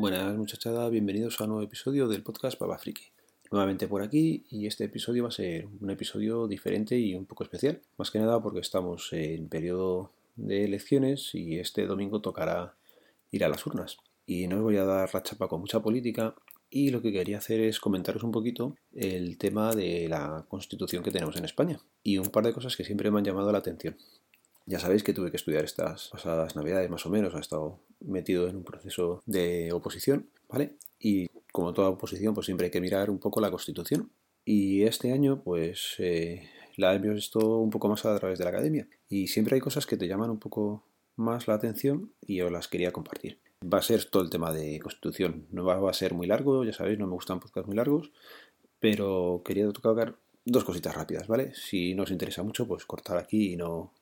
Buenas muchachada, bienvenidos a un nuevo episodio del podcast Papa Friki. Nuevamente por aquí y este episodio va a ser un episodio diferente y un poco especial. Más que nada porque estamos en periodo de elecciones y este domingo tocará ir a las urnas. Y no os voy a dar la chapa con mucha política y lo que quería hacer es comentaros un poquito el tema de la constitución que tenemos en España y un par de cosas que siempre me han llamado la atención. Ya sabéis que tuve que estudiar estas pasadas navidades más o menos, he estado metido en un proceso de oposición, ¿vale? Y como toda oposición, pues siempre hay que mirar un poco la Constitución. Y este año, pues eh, la he visto un poco más a través de la academia. Y siempre hay cosas que te llaman un poco más la atención y yo las quería compartir. Va a ser todo el tema de Constitución. No va, a ser muy largo, ya sabéis, no me gustan podcasts muy largos, pero quería tocar dos cositas rápidas, ¿vale? Si no os interesa mucho, pues cortar aquí y no,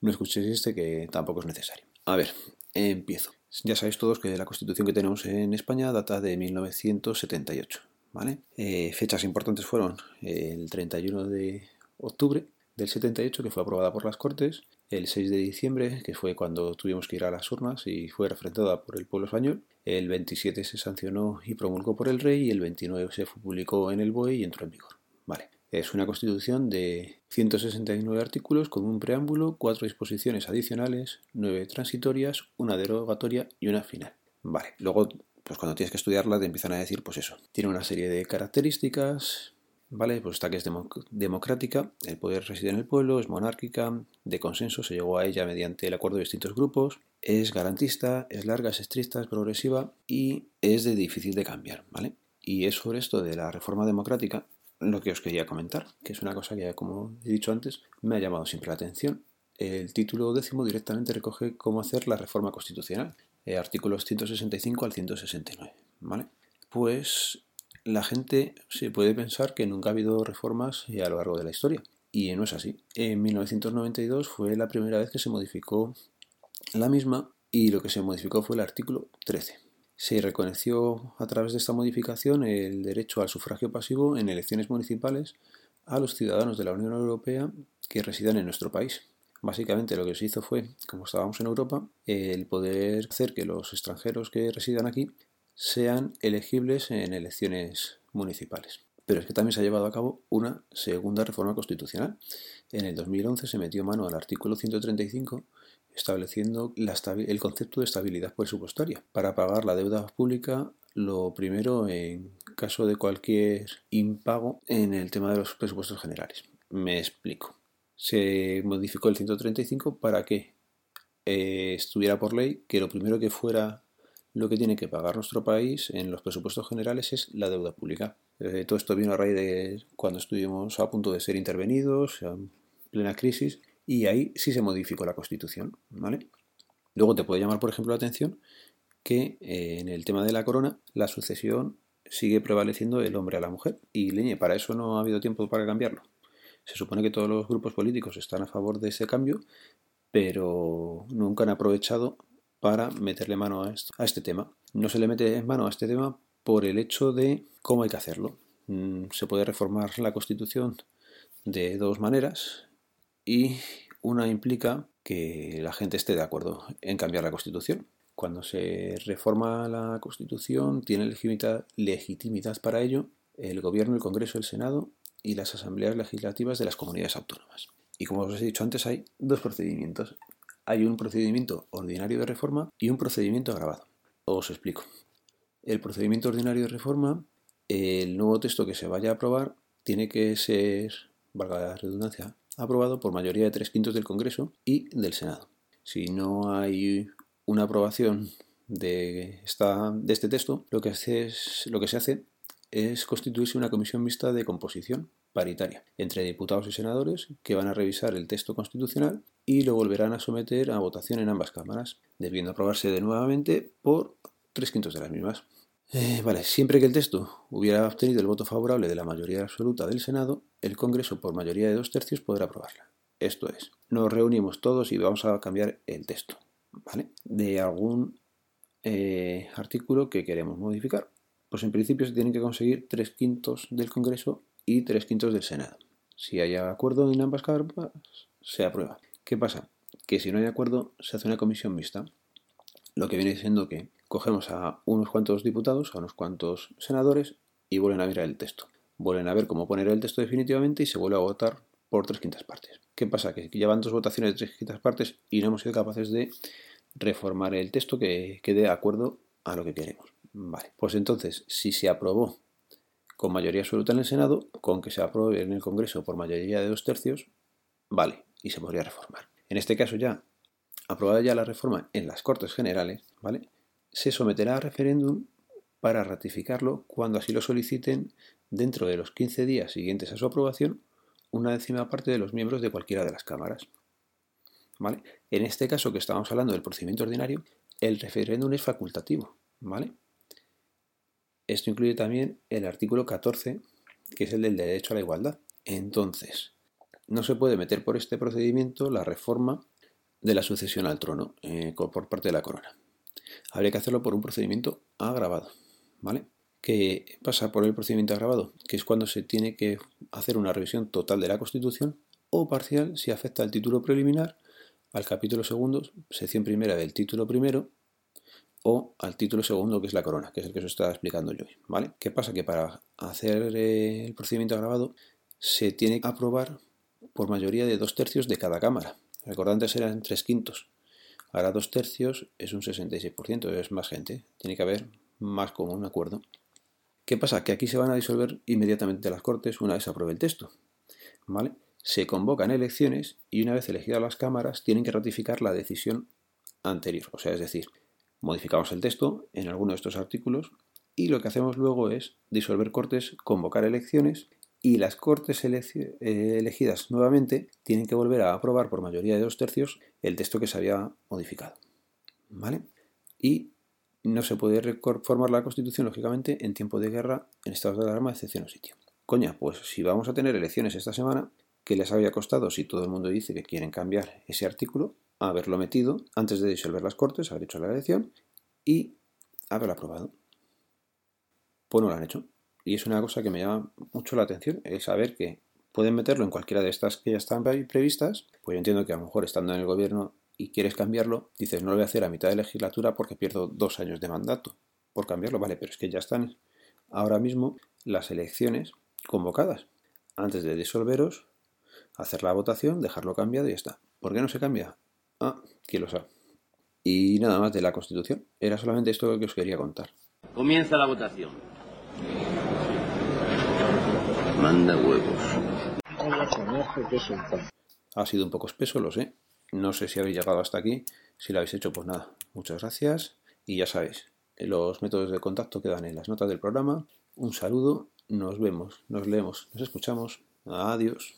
no escuchéis este que tampoco es necesario. A ver, empiezo. Ya sabéis todos que la constitución que tenemos en España data de 1978. ¿vale? Eh, fechas importantes fueron el 31 de octubre del 78, que fue aprobada por las Cortes, el 6 de diciembre, que fue cuando tuvimos que ir a las urnas y fue refrendada por el pueblo español, el 27 se sancionó y promulgó por el rey y el 29 se publicó en el BOE y entró en vigor. Vale. Es una constitución de 169 artículos con un preámbulo, cuatro disposiciones adicionales, nueve transitorias, una derogatoria y una final. Vale, luego, pues cuando tienes que estudiarla te empiezan a decir, pues eso, tiene una serie de características, ¿vale? Pues está que es democrática, el poder reside en el pueblo, es monárquica, de consenso, se llegó a ella mediante el acuerdo de distintos grupos, es garantista, es larga, es estricta, es progresiva y es de difícil de cambiar, ¿vale? Y es sobre esto de la reforma democrática lo que os quería comentar, que es una cosa que, como he dicho antes, me ha llamado siempre la atención. El título décimo directamente recoge cómo hacer la reforma constitucional, eh, artículos 165 al 169. ¿vale? Pues la gente se puede pensar que nunca ha habido reformas a lo largo de la historia, y no es así. En 1992 fue la primera vez que se modificó la misma y lo que se modificó fue el artículo 13 se reconoció a través de esta modificación el derecho al sufragio pasivo en elecciones municipales a los ciudadanos de la Unión Europea que residan en nuestro país. Básicamente lo que se hizo fue, como estábamos en Europa, el poder hacer que los extranjeros que residan aquí sean elegibles en elecciones municipales. Pero es que también se ha llevado a cabo una segunda reforma constitucional. En el 2011 se metió mano al artículo 135 estableciendo el concepto de estabilidad presupuestaria para pagar la deuda pública lo primero en caso de cualquier impago en el tema de los presupuestos generales. Me explico. Se modificó el 135 para que eh, estuviera por ley que lo primero que fuera lo que tiene que pagar nuestro país en los presupuestos generales es la deuda pública. Eh, todo esto vino a raíz de cuando estuvimos a punto de ser intervenidos, en plena crisis, y ahí sí se modificó la Constitución, ¿vale? Luego te puede llamar, por ejemplo, la atención que eh, en el tema de la corona la sucesión sigue prevaleciendo el hombre a la mujer y leñe, para eso no ha habido tiempo para cambiarlo. Se supone que todos los grupos políticos están a favor de ese cambio, pero nunca han aprovechado para meterle mano a, este tema. No se le mete mano a este tema por el hecho de cómo hay que hacerlo. Mm, se puede reformar la Constitución de dos maneras y una implica que la gente esté de acuerdo en cambiar la Constitución. Cuando se reforma la Constitución, tiene legitimidad, para ello el Gobierno, el Congreso, el Senado y las asambleas legislativas de las comunidades autónomas. Y como os he dicho antes, hay dos procedimientos. Hay un procedimiento ordinario de reforma y un procedimiento agravado. Os explico. El procedimiento ordinario de reforma, el nuevo texto que se vaya a aprobar, tiene que ser, valga la redundancia, aprobado por mayoría de tres quintos del Congreso y del Senado. Si no hay una aprobación de, esta, de este texto, lo que, se hace es constituirse una comisión mixta de composición paritaria entre diputados y senadores que van a revisar el texto constitucional y lo volverán a someter a votación en ambas cámaras, debiendo aprobarse de nuevamente por tres quintos de las mismas. Eh, vale, siempre que el texto hubiera obtenido el voto favorable de la mayoría absoluta del Senado, el Congreso por mayoría de dos tercios podrá aprobarla. Esto es, nos reunimos todos y vamos a cambiar el texto, ¿vale? De algún eh, artículo que queremos modificar. Pues en principio se tienen que conseguir tres quintos del Congreso y tres quintos del Senado. Si hay acuerdo en ambas cámaras, se aprueba. ¿Qué pasa? Que si no hay acuerdo, se hace una comisión mixta, lo que viene siendo que cogemos a unos cuantos diputados, a unos cuantos senadores y vuelven a mirar el texto. Vuelven a ver cómo poner el texto definitivamente y se vuelve a votar por tres quintas partes. ¿Qué pasa? Que llevan dos votaciones de tres quintas partes y no hemos sido capaces de reformar el texto que quede de acuerdo a lo que queremos. Vale, pues entonces, si se aprobó con mayoría absoluta en el Senado, con que se apruebe en el Congreso por mayoría de dos tercios, vale, y se podría reformar. En este caso ya, aprobada ya la reforma en las Cortes Generales, ¿vale? Se someterá a referéndum para ratificarlo cuando así lo soliciten dentro de los 15 días siguientes a su aprobación una décima parte de los miembros de cualquiera de las cámaras. ¿Vale? En este caso que estamos hablando del procedimiento ordinario, el referéndum es facultativo. ¿Vale? Esto incluye también el artículo 14, que es el del derecho a la igualdad. Entonces, no se puede meter por este procedimiento la reforma de la sucesión al trono eh, por parte de la corona. Habría que hacerlo por un procedimiento agravado. ¿Vale? ¿Qué pasa por el procedimiento agravado? Que es cuando se tiene que hacer una revisión total de la Constitución o parcial si afecta al título preliminar, al capítulo segundo, sección primera del título primero o al título segundo que es la corona, que es el que os estaba explicando yo. ¿vale? ¿Qué pasa? Que para hacer eh, el procedimiento agravado se tiene que aprobar por mayoría de dos tercios de cada cámara. Recordad antes eran tres quintos. Ahora dos tercios es un 66%, es más gente. Tiene que haber más como un acuerdo. ¿Qué pasa? Que aquí se van a disolver inmediatamente las Cortes una vez apruebe el texto. ¿Vale? Se convocan elecciones y una vez elegidas las cámaras tienen que ratificar la decisión anterior. O sea, es decir, modificamos el texto en alguno de estos artículos y lo que hacemos luego es disolver cortes, convocar elecciones y las cortes eh, elegidas nuevamente tienen que volver a aprobar por mayoría de dos tercios el texto que se había modificado. ¿Vale? Y no se puede reformar la Constitución, lógicamente, en tiempo de guerra, en estado de alarma, excepción o sitio. Coña, pues si vamos a tener elecciones esta semana, ¿qué les había costado si todo el mundo dice que quieren cambiar ese artículo? Haberlo metido antes de disolver las Cortes, haber hecho la elección y haberlo aprobado. Pues no lo han hecho. Y es una cosa que me llama mucho la atención, el saber que pueden meterlo en cualquiera de estas que ya están previstas, pues yo entiendo que a lo mejor estando en el gobierno y quieres cambiarlo, dices no lo voy a hacer a mitad de legislatura porque pierdo dos años de mandato por cambiarlo, vale, pero es que ya están ahora mismo las elecciones convocadas. Antes de disolveros, hacer la votación, dejarlo cambiado y ya está. ¿Por qué no se cambia? Ah, quién lo sabe. Y nada más de la Constitución. Era solamente esto lo que os quería contar. Comienza la votación. Manda huevos. Ha sido un poco espeso, lo sé. No sé si habéis llegado hasta aquí. Si lo habéis hecho, pues nada. Muchas gracias. Y ya sabéis, los métodos de contacto quedan en las notas del programa. Un saludo. Nos vemos, nos leemos, nos escuchamos. Adiós.